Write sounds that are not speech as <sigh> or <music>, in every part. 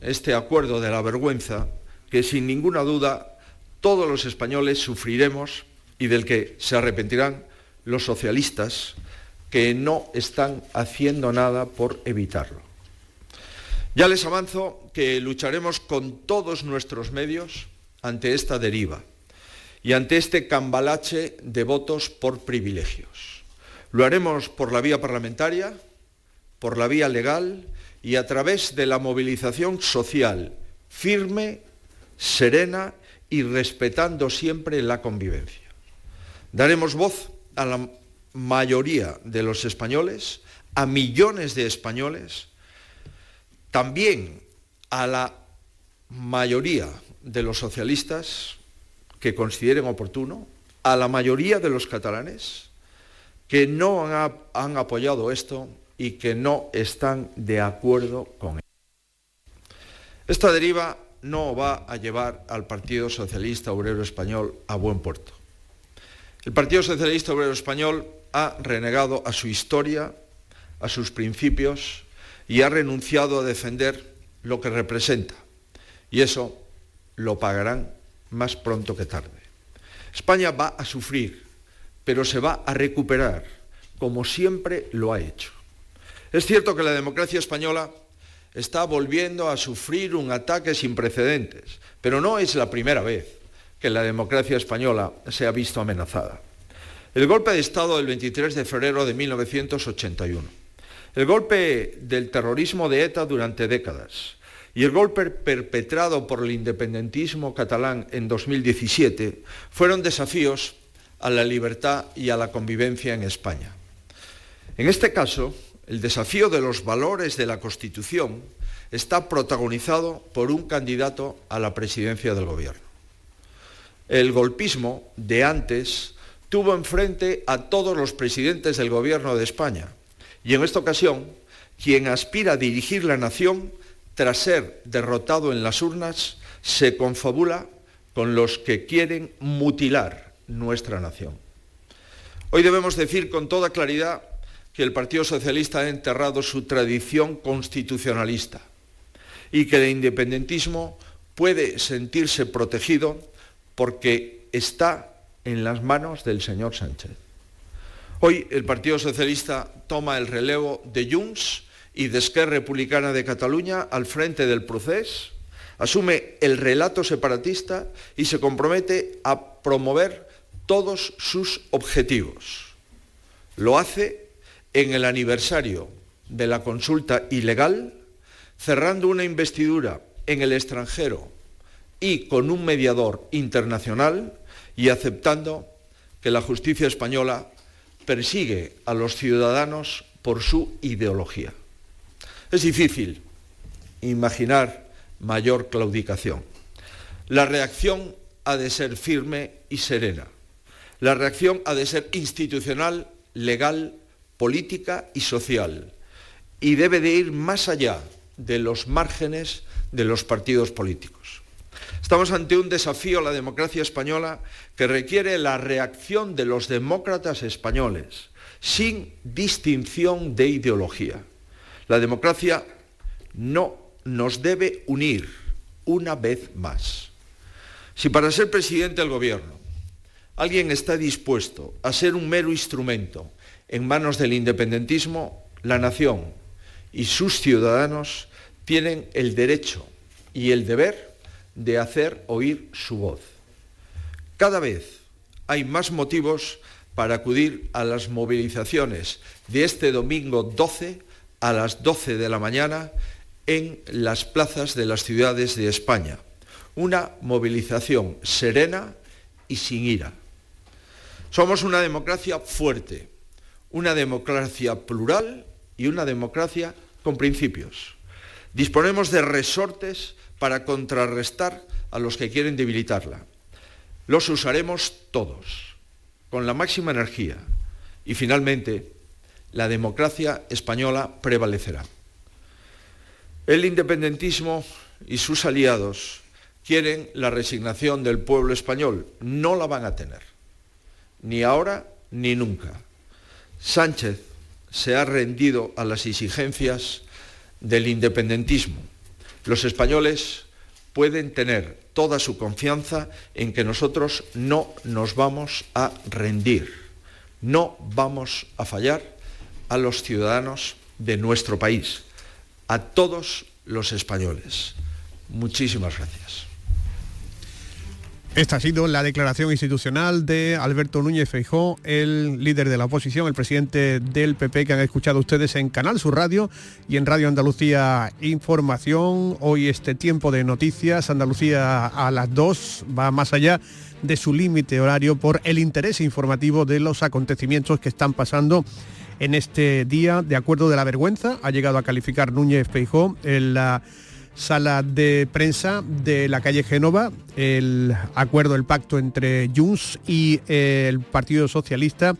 este acuerdo de la vergüenza que sin ninguna duda todos los españoles sufriremos y del que se arrepentirán los socialistas que no están haciendo nada por evitarlo. Ya les avanzo que lucharemos con todos nuestros medios ante esta deriva y ante este cambalache de votos por privilegios. Lo haremos por la vía parlamentaria, por la vía legal y a través de la movilización social firme, serena y respetando siempre la convivencia. Daremos voz a la mayoría de los españoles, a millones de españoles, también a la mayoría de los socialistas que consideren oportuno, a la mayoría de los catalanes que no han, apoyado esto y que no están de acuerdo con él. Esta deriva no va a llevar al Partido Socialista Obrero Español a buen puerto. El Partido Socialista Obrero Español ha renegado a su historia, a sus principios y ha renunciado a defender lo que representa. Y eso lo pagarán más pronto que tarde. España va a sufrir, pero se va a recuperar, como siempre lo ha hecho. Es cierto que la democracia española está volviendo a sufrir un ataque sin precedentes, pero no es la primera vez que la democracia española se ha visto amenazada. El golpe de Estado del 23 de febrero de 1981, el golpe del terrorismo de ETA durante décadas y el golpe perpetrado por el independentismo catalán en 2017 fueron desafíos a la libertad y a la convivencia en España. En este caso, el desafío de los valores de la Constitución está protagonizado por un candidato a la presidencia del Gobierno. El golpismo de antes tuvo enfrente a todos los presidentes del Gobierno de España y en esta ocasión quien aspira a dirigir la nación tras ser derrotado en las urnas se confabula con los que quieren mutilar nuestra nación. Hoy debemos decir con toda claridad que el Partido Socialista ha enterrado su tradición constitucionalista y que el independentismo puede sentirse protegido porque está en las manos del señor Sánchez. Hoy el Partido Socialista toma el relevo de Junts y de Esquerra Republicana de Cataluña al frente del proceso, asume el relato separatista y se compromete a promover todos sus objetivos. Lo hace en el aniversario de la consulta ilegal, cerrando una investidura en el extranjero y con un mediador internacional y aceptando que la justicia española persigue a los ciudadanos por su ideología. Es difícil imaginar mayor claudicación. La reacción ha de ser firme y serena. La reacción ha de ser institucional, legal política y social y debe de ir más allá de los márgenes de los partidos políticos. Estamos ante un desafío a la democracia española que requiere la reacción de los demócratas españoles, sin distinción de ideología. La democracia no nos debe unir una vez más. Si para ser presidente del gobierno alguien está dispuesto a ser un mero instrumento en manos del independentismo, la nación y sus ciudadanos tienen el derecho y el deber de hacer oír su voz. Cada vez hay más motivos para acudir a las movilizaciones de este domingo 12 a las 12 de la mañana en las plazas de las ciudades de España. Una movilización serena y sin ira. Somos una democracia fuerte, una democracia plural y una democracia con principios. Disponemos de resortes para contrarrestar a los que quieren debilitarla. Los usaremos todos, con la máxima energía, y finalmente la democracia española prevalecerá. El independentismo y sus aliados quieren la resignación del pueblo español. No la van a tener, ni ahora ni nunca. Sánchez se ha rendido a las exigencias del independentismo. Los españoles pueden tener toda su confianza en que nosotros no nos vamos a rendir, no vamos a fallar a los ciudadanos de nuestro país, a todos los españoles. Muchísimas gracias. Esta ha sido la declaración institucional de Alberto Núñez Feijó, el líder de la oposición, el presidente del PP, que han escuchado ustedes en Canal Sur Radio y en Radio Andalucía Información. Hoy este tiempo de noticias, Andalucía a las 2, va más allá de su límite horario por el interés informativo de los acontecimientos que están pasando en este día. De acuerdo de la vergüenza, ha llegado a calificar Núñez Feijó en la sala de prensa de la calle Génova, el acuerdo, el pacto entre Junts y el Partido Socialista.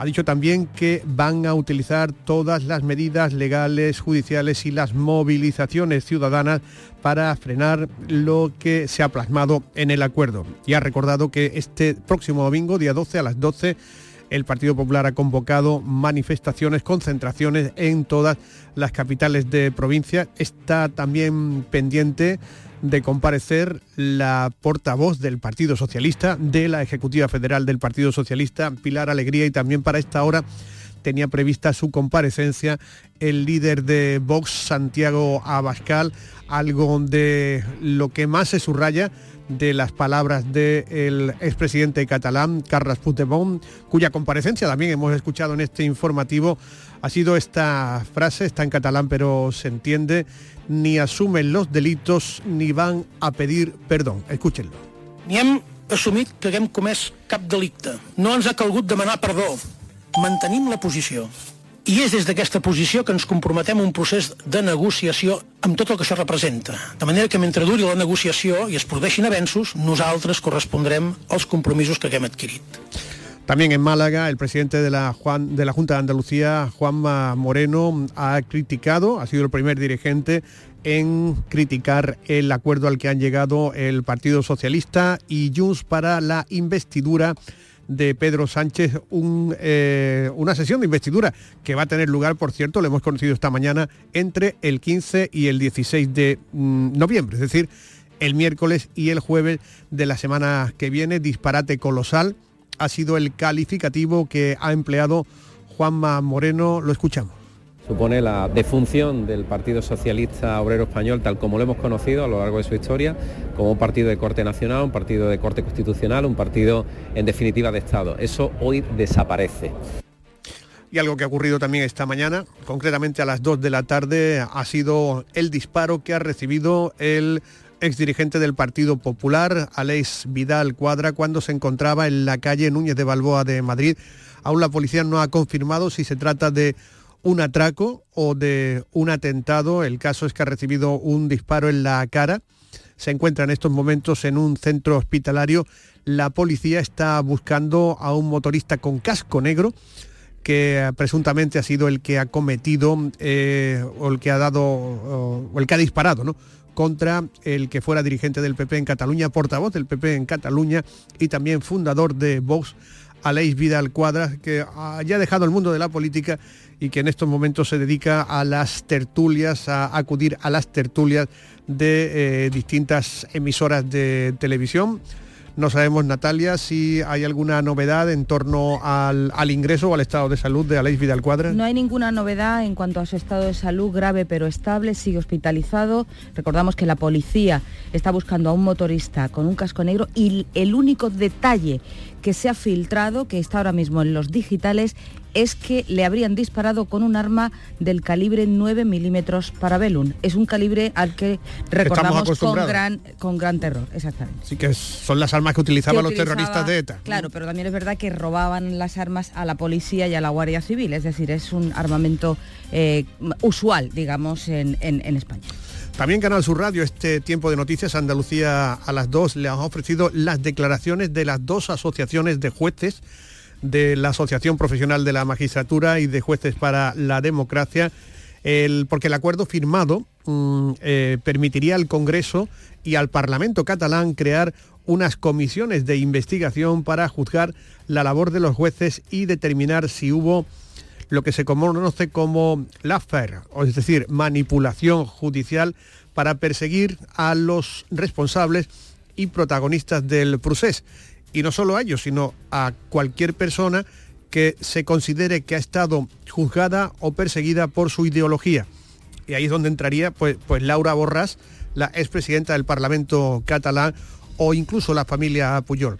Ha dicho también que van a utilizar todas las medidas legales, judiciales y las movilizaciones ciudadanas para frenar lo que se ha plasmado en el acuerdo. Y ha recordado que este próximo domingo, día 12 a las 12, el Partido Popular ha convocado manifestaciones, concentraciones en todas las capitales de provincia. Está también pendiente de comparecer la portavoz del Partido Socialista, de la Ejecutiva Federal del Partido Socialista, Pilar Alegría, y también para esta hora tenía prevista su comparecencia el líder de Vox, Santiago Abascal, algo de lo que más se subraya de las palabras del expresidente catalán, Carles Puigdemont, cuya comparecencia también hemos escuchado en este informativo, ha sido esta frase, está en catalán pero se entiende, ni asumen los delitos ni van a pedir perdón. Escúchenlo. Ni assumit que haguem comès cap delicte. No ens ha calgut demanar perdó. Mantenim la posició. I és des d'aquesta posició que ens comprometem a un procés de negociació amb tot el que això representa. De manera que mentre duri la negociació i es produeixin avenços, nosaltres correspondrem als compromisos que haguem adquirit. También en Málaga, el presidente de la, Juan, de la Junta de Andalucía, Juanma Moreno, ha criticado, ha sido el primer dirigente en criticar el acuerdo al que han llegado el Partido Socialista y Junts para la investidura de Pedro Sánchez eh, una sesión de investidura que va a tener lugar, por cierto, lo hemos conocido esta mañana, entre el 15 y el 16 de mm, noviembre, es decir, el miércoles y el jueves de la semana que viene. Disparate colosal ha sido el calificativo que ha empleado Juanma Moreno. Lo escuchamos supone la defunción del Partido Socialista Obrero Español tal como lo hemos conocido a lo largo de su historia, como un partido de corte nacional, un partido de corte constitucional, un partido en definitiva de Estado. Eso hoy desaparece. Y algo que ha ocurrido también esta mañana, concretamente a las 2 de la tarde, ha sido el disparo que ha recibido el exdirigente del Partido Popular, Aleix Vidal Cuadra, cuando se encontraba en la calle Núñez de Balboa de Madrid. Aún la policía no ha confirmado si se trata de un atraco o de un atentado. El caso es que ha recibido un disparo en la cara. Se encuentra en estos momentos en un centro hospitalario. La policía está buscando a un motorista con casco negro que presuntamente ha sido el que ha cometido eh, o el que ha dado o, el que ha disparado, ¿no? contra el que fuera dirigente del PP en Cataluña, portavoz del PP en Cataluña y también fundador de Vox, Aleix Vidal Cuadras, que haya dejado el mundo de la política y que en estos momentos se dedica a las tertulias, a acudir a las tertulias de eh, distintas emisoras de televisión. No sabemos, Natalia, si hay alguna novedad en torno al, ingreso o al estado de salud de Aleix Vidal Cuadras. No hay ninguna novedad en cuanto a su estado de salud grave pero estable, sigue hospitalizado. Recordamos que la policía está buscando a un motorista con un casco negro y el único detalle que se ha filtrado, que está ahora mismo en los digitales, es que le habrían disparado con un arma del calibre 9 milímetros para Belun. Es un calibre al que recordamos con gran, con gran terror, exactamente. Sí que son las armas que utilizaban los terroristas de ETA. Claro, pero también es verdad que robaban las armas a la policía y a la Guardia Civil, es decir, es un armamento eh, usual, digamos, en, en España. También Canal Sur Radio, este tiempo de noticias, Andalucía a las dos, le han ofrecido las declaraciones de las dos asociaciones de jueces de la Asociación Profesional de la Magistratura y de Jueces para la Democracia, porque el acuerdo firmado mm, eh, permitiría al Congreso y al Parlamento catalán crear unas comisiones de investigación para juzgar la labor de los jueces y determinar si hubo lo que se conoce como lawfare, es decir, manipulación judicial para perseguir a los responsables y protagonistas del procés. Y no solo a ellos, sino a cualquier persona que se considere que ha estado juzgada o perseguida por su ideología. Y ahí es donde entraría pues, pues Laura Borràs, la expresidenta del Parlamento catalán o incluso la familia Puyol.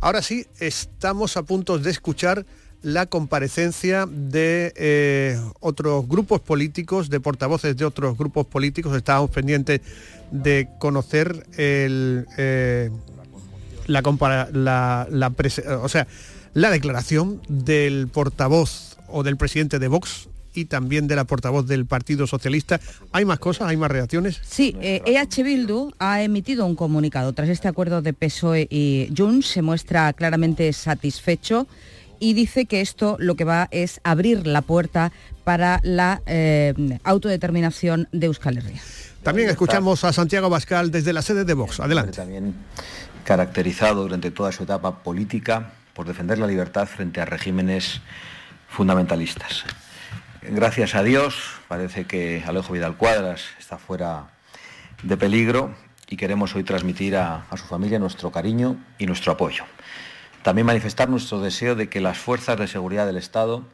Ahora sí, estamos a punto de escuchar la comparecencia de eh, otros grupos políticos, de portavoces de otros grupos políticos. Estábamos pendientes de conocer eh, la, la, o sea, la declaración del portavoz o del presidente de Vox y también de la portavoz del Partido Socialista. ¿Hay más cosas? ¿Hay más reacciones? Sí, EH Bildu ha emitido un comunicado. Tras este acuerdo de PSOE y Junts se muestra claramente satisfecho y dice que esto lo que va es abrir la puerta para la eh, autodeterminación de Euskal Herria. También escuchamos a Santiago Bascal desde la sede de Vox. Adelante. También caracterizado durante toda su etapa política por defender la libertad frente a regímenes fundamentalistas. Gracias a Dios, parece que Alejo Vidal Cuadras está fuera de peligro y queremos hoy transmitir a, su familia nuestro cariño y nuestro apoyo. También manifestar nuestro deseo de que las fuerzas de seguridad del Estado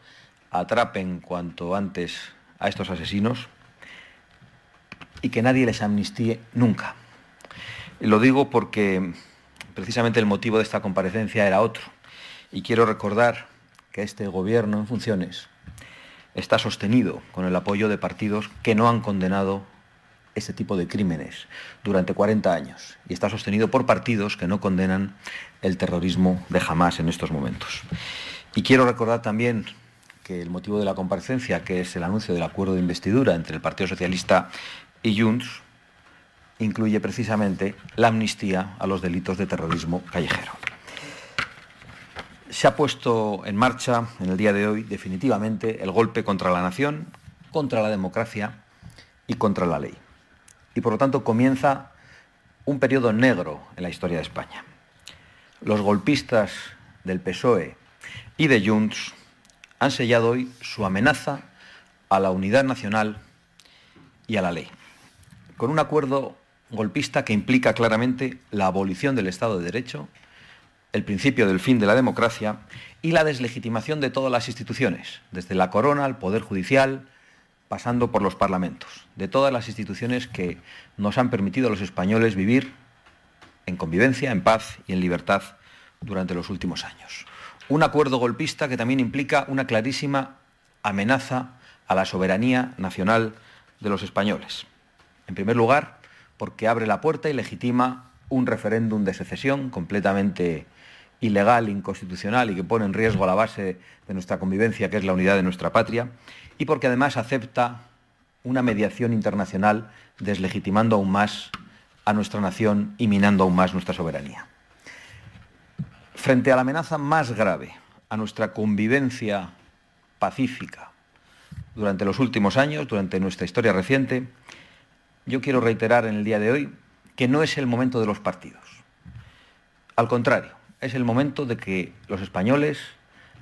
atrapen cuanto antes a estos asesinos y que nadie les amnistíe nunca. lo digo porque precisamente el motivo de esta comparecencia era otro. Y quiero recordar que este gobierno en funciones está sostenido con el apoyo de partidos que no han condenado este tipo de crímenes durante 40 años y está sostenido por partidos que no condenan el terrorismo de Hamas en estos momentos. Y quiero recordar también que el motivo de la comparecencia, que es el anuncio del acuerdo de investidura entre el Partido Socialista y Junts, incluye precisamente la amnistía a los delitos de terrorismo callejero se ha puesto en marcha en el día de hoy definitivamente el golpe contra la nación, contra la democracia y contra la ley. Y por lo tanto comienza un periodo negro en la historia de España. Los golpistas del PSOE y de Junts han sellado hoy su amenaza a la unidad nacional y a la ley, con un acuerdo golpista que implica claramente la abolición del Estado de Derecho el principio del fin de la democracia y la deslegitimación de todas las instituciones, desde la corona al Poder Judicial, pasando por los parlamentos, de todas las instituciones que nos han permitido a los españoles vivir en convivencia, en paz y en libertad durante los últimos años. Un acuerdo golpista que también implica una clarísima amenaza a la soberanía nacional de los españoles. En primer lugar, porque abre la puerta y legitima un referéndum de secesión completamente ilegal, inconstitucional y que pone en riesgo la base de nuestra convivencia, que es la unidad de nuestra patria, y porque además acepta una mediación internacional deslegitimando aún más a nuestra nación y minando aún más nuestra soberanía. Frente a la amenaza más grave a nuestra convivencia pacífica durante los últimos años, durante nuestra historia reciente, yo quiero reiterar en el día de hoy que no es el momento de los partidos. Al contrario, es el momento de que los españoles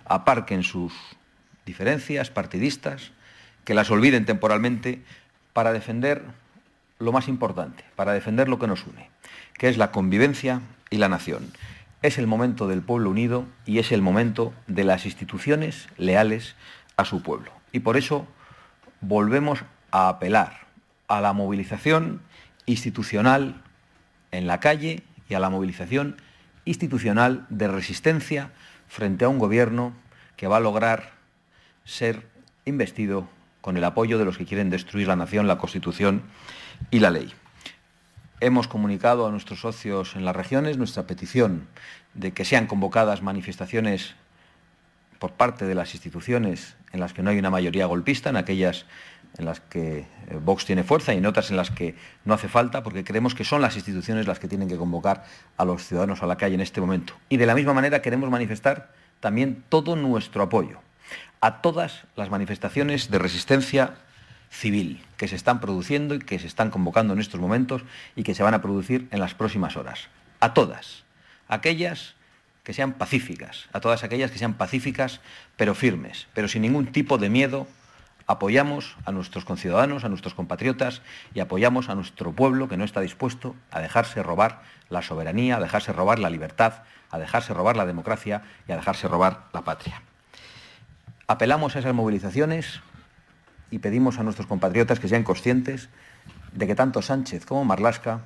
aparquen sus diferencias partidistas, que las olviden temporalmente para defender lo más importante, para defender lo que nos une, que es la convivencia y la nación. Es el momento del pueblo unido y es el momento de las instituciones leales a su pueblo. Y por eso volvemos a apelar a la movilización institucional en la calle y a la movilización institucional de resistencia frente a un gobierno que va a lograr ser investido con el apoyo de los que quieren destruir la nación, la Constitución y la ley. Hemos comunicado a nuestros socios en las regiones nuestra petición de que sean convocadas manifestaciones por parte de las instituciones en las que no hay una mayoría golpista, en aquellas en las que eh, Vox tiene fuerza y en otras en las que no hace falta, porque creemos que son las instituciones las que tienen que convocar a los ciudadanos a la calle en este momento. Y de la misma manera queremos manifestar también todo nuestro apoyo a todas las manifestaciones de resistencia civil que se están produciendo y que se están convocando en estos momentos y que se van a producir en las próximas horas. A todas. Aquellas que sean pacíficas, a todas aquellas que sean pacíficas pero firmes, pero sin ningún tipo de miedo apoyamos a nuestros conciudadanos, a nuestros compatriotas y apoyamos a nuestro pueblo que no está dispuesto a dejarse robar la soberanía, a dejarse robar la libertad, a dejarse robar la democracia y a dejarse robar la patria. Apelamos a esas movilizaciones y pedimos a nuestros compatriotas que sean conscientes de que tanto Sánchez como Marlasca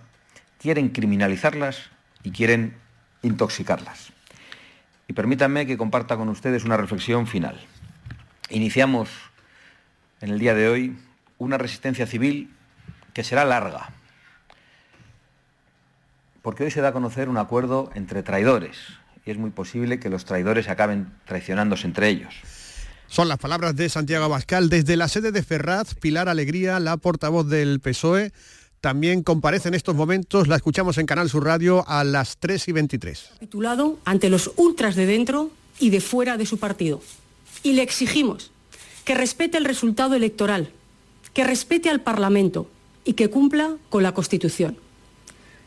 quieren criminalizarlas y quieren intoxicarlas. Y permítanme que comparta con ustedes una reflexión final. Iniciamos en el día de hoy una resistencia civil que será larga, porque hoy se da a conocer un acuerdo entre traidores y es muy posible que los traidores acaben traicionándose entre ellos. Son las palabras de Santiago Abascal desde la sede de Ferraz, Pilar Alegría, la portavoz del PSOE. También comparece en estos momentos, la escuchamos en Canal Sur Radio a las 3 y 23. Titulado ante los ultras de dentro y de fuera de su partido. Y le exigimos que respete el resultado electoral, que respete al Parlamento y que cumpla con la Constitución.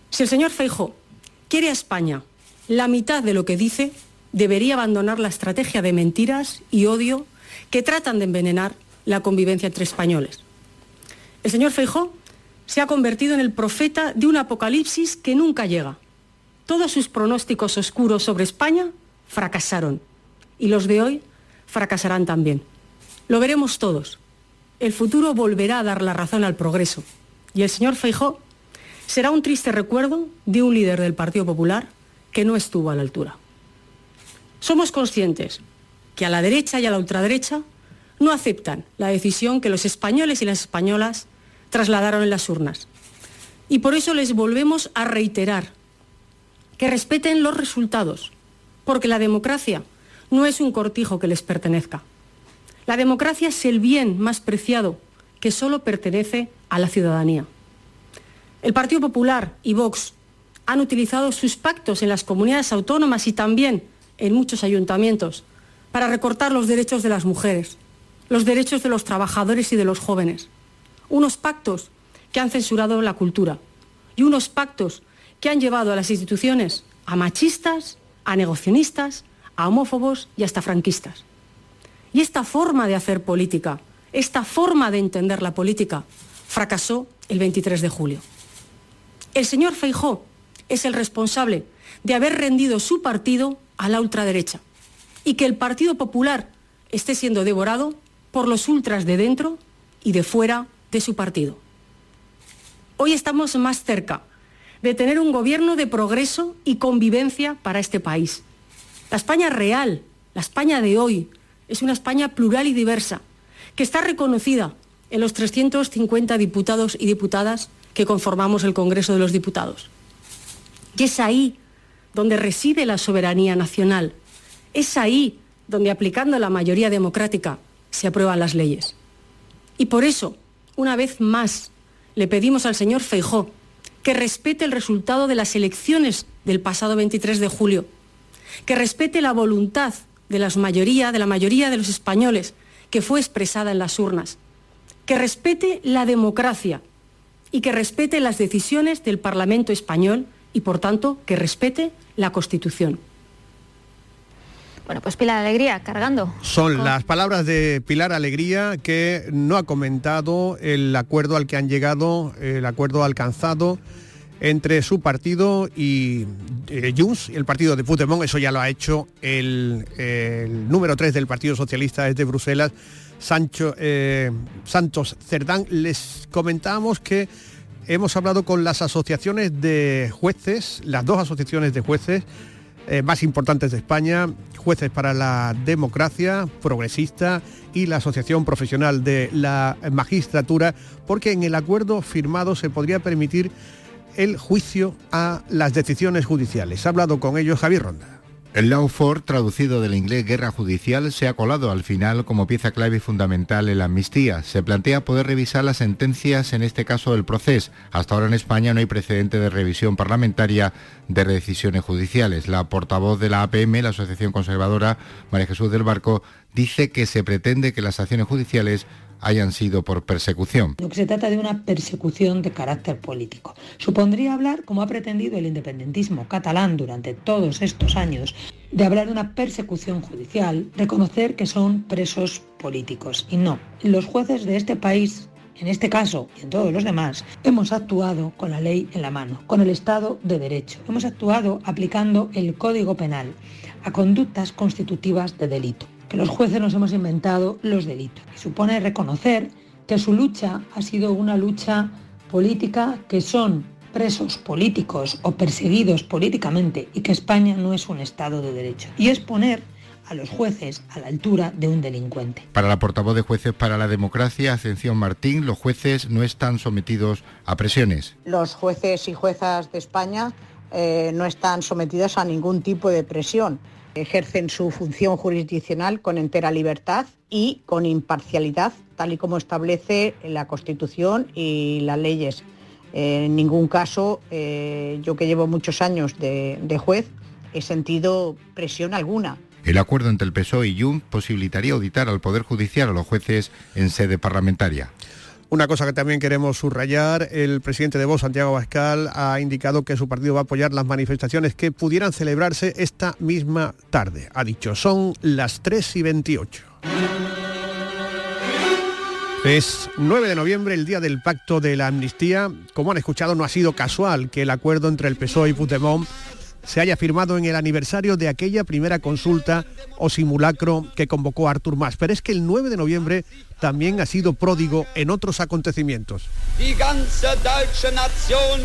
Si el señor Feijó quiere a España la mitad de lo que dice, debería abandonar la estrategia de mentiras y odio que tratan de envenenar la convivencia entre españoles. El señor Feijó se ha convertido en el profeta de un apocalipsis que nunca llega. Todos sus pronósticos oscuros sobre España fracasaron y los de hoy fracasarán también. Lo veremos todos. El futuro volverá a dar la razón al progreso y el señor Feijó será un triste recuerdo de un líder del Partido Popular que no estuvo a la altura. Somos conscientes que a la derecha y a la ultraderecha no aceptan la decisión que los españoles y las españolas trasladaron en las urnas. Y por eso les volvemos a reiterar que respeten los resultados, porque la democracia no es un cortijo que les pertenezca. La democracia es el bien más preciado que solo pertenece a la ciudadanía. El Partido Popular y Vox han utilizado sus pactos en las comunidades autónomas y también en muchos ayuntamientos para recortar los derechos de las mujeres, los derechos de los trabajadores y de los jóvenes. Unos pactos que han censurado la cultura y unos pactos que han llevado a las instituciones a machistas, a negocionistas, a homófobos y hasta franquistas. Y esta forma de hacer política, esta forma de entender la política, fracasó el 23 de julio. El señor Feijó es el responsable de haber rendido su partido a la ultraderecha y que el Partido Popular esté siendo devorado por los ultras de dentro y de fuera de su partido. Hoy estamos más cerca de tener un gobierno de progreso y convivencia para este país. La España real, la España de hoy, es una España plural y diversa, que está reconocida en los 350 diputados y diputadas que conformamos el Congreso de los Diputados. Y es ahí donde reside la soberanía nacional. Es ahí donde, aplicando la mayoría democrática, se aprueban las leyes. Y por eso, una vez más, le pedimos al señor Feijó que respete el resultado de las elecciones del pasado 23 de julio, que respete la voluntad de, las mayoría, de la mayoría de los españoles que fue expresada en las urnas, que respete la democracia y que respete las decisiones del Parlamento español y, por tanto, que respete la Constitución. Bueno, pues Pilar Alegría, cargando. Son las palabras de Pilar Alegría que no ha comentado el acuerdo al que han llegado, el acuerdo alcanzado entre su partido y eh, Junts, el partido de Puigdemont, eso ya lo ha hecho el, el número 3 del Partido Socialista desde Bruselas, Sancho, eh, Santos Cerdán. Les comentábamos que hemos hablado con las asociaciones de jueces, las dos asociaciones de jueces eh, más importantes de España, Jueces para la Democracia, Progresista y la Asociación Profesional de la Magistratura, porque en el acuerdo firmado se podría permitir el juicio a las decisiones judiciales. Ha hablado con ellos Javier Ronda. El Lawford, traducido del inglés guerra judicial, se ha colado al final como pieza clave y fundamental en la amnistía. Se plantea poder revisar las sentencias, en este caso del proceso. Hasta ahora en España no hay precedente de revisión parlamentaria de decisiones judiciales. La portavoz de la APM, la Asociación Conservadora, María Jesús del Barco, dice que se pretende que las acciones judiciales hayan sido por persecución. Se trata de una persecución de carácter político. Supondría hablar, como ha pretendido el independentismo catalán durante todos estos años, de hablar de una persecución judicial, reconocer que son presos políticos. Y no, los jueces de este país en este caso y en todos los demás, hemos actuado con la ley en la mano, con el Estado de Derecho. Hemos actuado aplicando el Código Penal a conductas constitutivas de delito. Que los jueces nos hemos inventado los delitos. Y supone reconocer que su lucha ha sido una lucha política, que son presos políticos o perseguidos políticamente y que España no es un Estado de Derecho. Y es poner a los jueces a la altura de un delincuente. Para la portavoz de Jueces para la Democracia, Ascensión Martín, los jueces no están sometidos a presiones. Los jueces y juezas de España eh, no están sometidos a ningún tipo de presión. Ejercen su función jurisdiccional con entera libertad y con imparcialidad, tal y como establece la Constitución y las leyes. en ningún caso, eh, yo que llevo muchos años de, juez, he sentido presión alguna. El acuerdo entre el PSOE y Junts posibilitaría auditar al Poder Judicial a los jueces en sede parlamentaria. Una cosa que también queremos subrayar, el presidente de Vox, Santiago Bascal, ha indicado que su partido va a apoyar las manifestaciones que pudieran celebrarse esta misma tarde. Ha dicho, son las 3 y 28. Es 9 de noviembre, el día del pacto de la amnistía. Como han escuchado, no ha sido casual que el acuerdo entre el PSOE y Puigdemont se haya firmado en el aniversario de aquella primera consulta o simulacro que convocó Artur Mas. Pero es que el 9 de noviembre también ha sido pródigo en otros acontecimientos.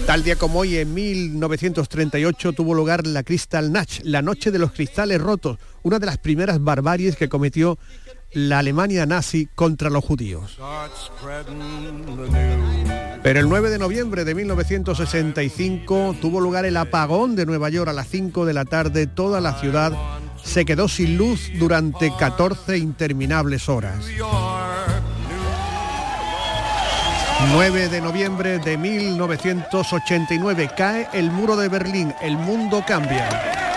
Tal día como hoy, en 1938, tuvo lugar la Kristallnacht, la noche de los cristales rotos, una de las primeras barbaries que cometió la Alemania nazi contra los judíos. Pero el 9 de noviembre de 1965 tuvo lugar el apagón de Nueva York a las 5 de la tarde. Toda la ciudad se quedó sin luz durante 14 interminables horas. 9 de noviembre de 1989 cae el muro de Berlín. El mundo cambia.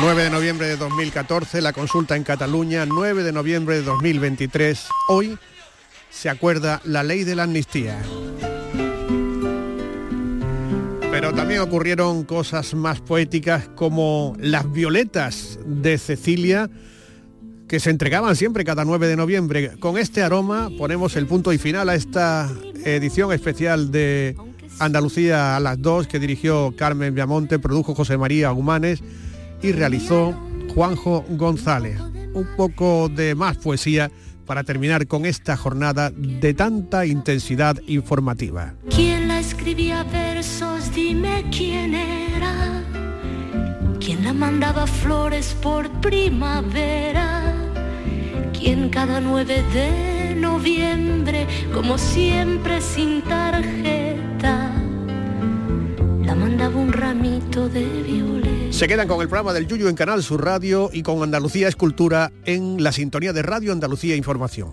9 de noviembre de 2014, la consulta en Cataluña, 9 de noviembre de 2023. Hoy se acuerda la ley de la amnistía. Pero también ocurrieron cosas más poéticas como las violetas de Cecilia, que se entregaban siempre cada 9 de noviembre. Con este aroma ponemos el punto y final a esta edición especial de Andalucía a las 2 que dirigió Carmen Viamonte, produjo José María Humanes y realizó Juanjo González. Un poco de más poesía para terminar con esta jornada de tanta intensidad informativa. ¿Quién la escribía versos? Dime quién era. ¿Quién la mandaba flores por primavera? ¿Quién cada 9 de noviembre, como siempre sin tarjeta, la mandaba un ramito de violetas? Se quedan con el programa del Yuyu en Canal Sur Radio y con Andalucía Escultura en la sintonía de Radio Andalucía Información.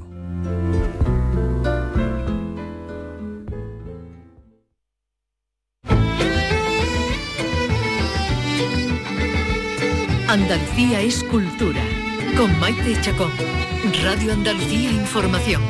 Andalucía Escultura con Maite Chacón. Radio Andalucía Información.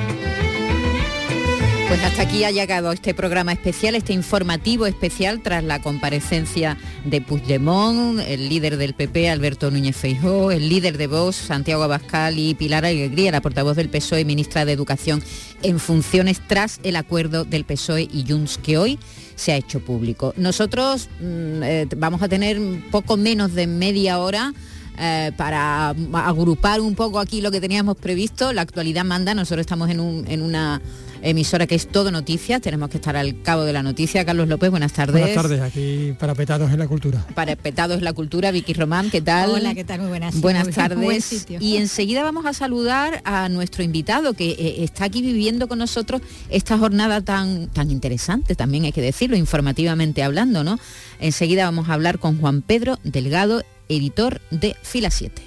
Pues hasta aquí ha llegado este programa especial, este informativo especial tras la comparecencia de Puigdemont, el líder del PP, Alberto Núñez Feijó, el líder de Vox, Santiago Abascal y Pilar Alegría, la portavoz del PSOE, ministra de Educación, en funciones tras el acuerdo del PSOE y Junts que hoy se ha hecho público. Nosotros mm, eh, vamos a tener poco menos de media hora eh, para agrupar un poco aquí lo que teníamos previsto. La actualidad manda, nosotros estamos en, un, en una emisora que es todo noticias, tenemos que estar al cabo de la noticia. Carlos López, buenas tardes. Buenas tardes, aquí para Petados en la Cultura. Para Petados en la Cultura, Vicky Román, ¿qué tal? Hola, ¿qué tal? Muy buenas, buenas tardes. Y enseguida vamos a saludar a nuestro invitado que eh, está aquí viviendo con nosotros esta jornada tan, tan interesante, también hay que decirlo, informativamente hablando, ¿no? Enseguida vamos a hablar con Juan Pedro Delgado, editor de Fila 7.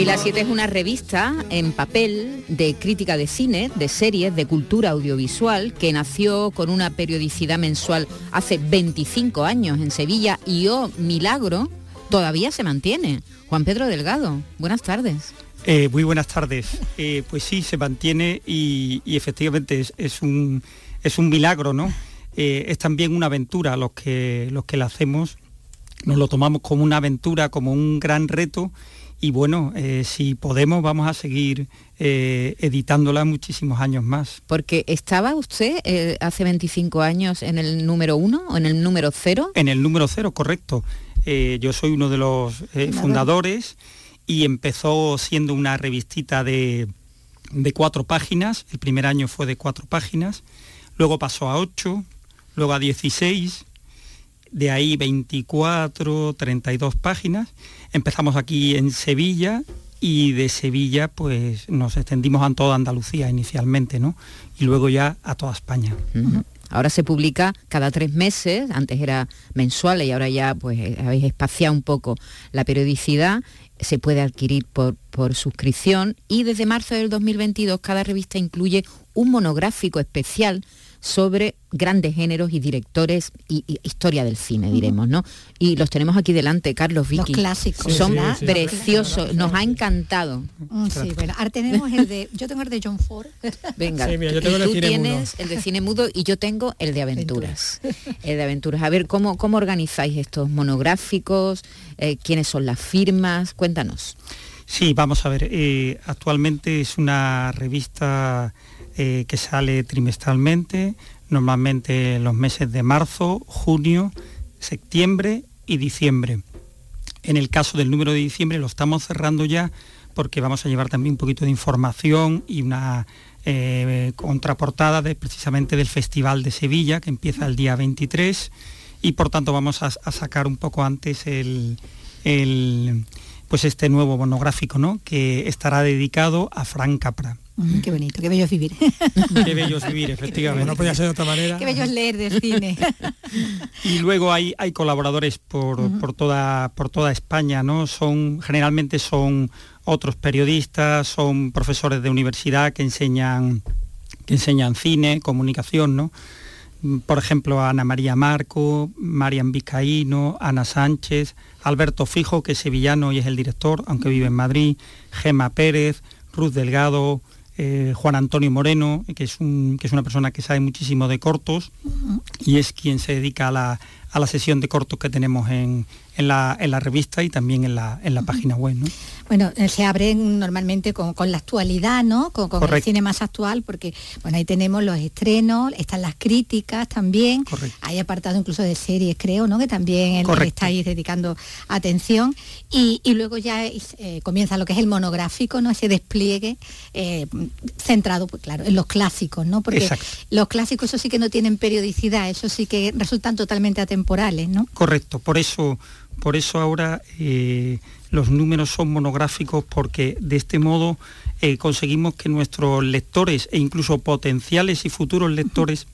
Fila 7 es una revista en papel de crítica de cine, de series, de cultura audiovisual, que nació con una periodicidad mensual hace 25 años en Sevilla y, oh, milagro, todavía se mantiene. Juan Pedro Delgado, buenas tardes. Eh, muy buenas tardes. Eh, pues sí, se mantiene y, efectivamente es, es un, es un milagro, ¿no? Eh, es también una aventura los que, los que la hacemos. Nos lo tomamos como una aventura, como un gran reto y bueno, eh, si podemos vamos a seguir eh, editándola muchísimos años más. Porque estaba usted eh, hace 25 años en el número uno o en el número cero. En el número cero, correcto. Yo soy uno de los fundadores y empezó siendo una revistita de, de cuatro páginas. El primer año fue de cuatro páginas. Luego pasó a ocho, luego a 16, de ahí 24, 32 páginas. Empezamos aquí en Sevilla y de Sevilla pues nos extendimos a toda Andalucía inicialmente, ¿no? Y luego ya a toda España. Ahora se publica cada tres meses, antes era mensual y ahora ya pues eh, habéis espaciado un poco la periodicidad, se puede adquirir por, por suscripción y desde marzo del 2022 cada revista incluye un monográfico especial sobre grandes géneros y directores y, y historia del cine, diremos, ¿no? Y los tenemos aquí delante, Carlos Vicky. clásicos, Son. Sí, sí, sí. preciosos, nos ha encantado. Mm, sí, bueno, ahora tenemos el de, yo tengo el de John Ford. Venga, Sí, mira, yo y tengo el de tú cine tienes el de cine mudo y yo tengo el de aventuras. el de aventuras. A ver, ¿cómo, cómo organizáis estos monográficos? Eh, ¿Quiénes son las firmas? Cuéntanos. Sí, vamos a ver. eh, actualmente es una revista eh, que sale trimestralmente, normalmente en los meses de marzo, junio, septiembre y diciembre. En el caso del número de diciembre lo estamos cerrando ya porque vamos a llevar también un poquito de información y una eh, contraportada de, precisamente del Festival de Sevilla que empieza el día 23 y por tanto vamos a, sacar un poco antes el, el, pues este nuevo monográfico ¿no? que estará dedicado a Frank Capra. Mm, qué bonito, qué bello es vivir. <laughs> Qué bello es vivir, efectivamente. No podía ser de otra manera. Qué bello es leer de cine. <laughs> Y luego hay, hay colaboradores por, por, toda, por toda España, ¿no? Son, generalmente son otros periodistas, son profesores de universidad que enseñan, que enseñan cine, comunicación, ¿no? Por ejemplo, Ana María Marco, Marian Vizcaíno, Ana Sánchez, Alberto Fijo, que es sevillano y es el director, aunque vive en Madrid, Gema Pérez, Ruth Delgado, eh, Juan Antonio Moreno, que es, un, que es una persona que sabe muchísimo de cortos y es quien se dedica a la, a la sesión de cortos que tenemos en, en, la, en la revista y también en la, en la página web. ¿no? Bueno, eh, se abren normalmente con, con la actualidad, ¿no? Con, con el Correcto. cine más actual, porque bueno, ahí tenemos los estrenos, están las críticas también. Hay apartado incluso de series, creo, ¿no? Que también le Correcto. estáis dedicando atención. Y, y luego ya eh, comienza lo que es el monográfico, ¿no? Ese despliegue eh, centrado, pues claro, en los clásicos, ¿no? Porque Exacto. los clásicos, eso sí que no tienen periodicidad, eso sí que resultan totalmente atemporales, ¿no? Correcto, por eso, por eso ahora eh, los números son monográficos porque de este modo eh, conseguimos que nuestros lectores e incluso potenciales y futuros lectores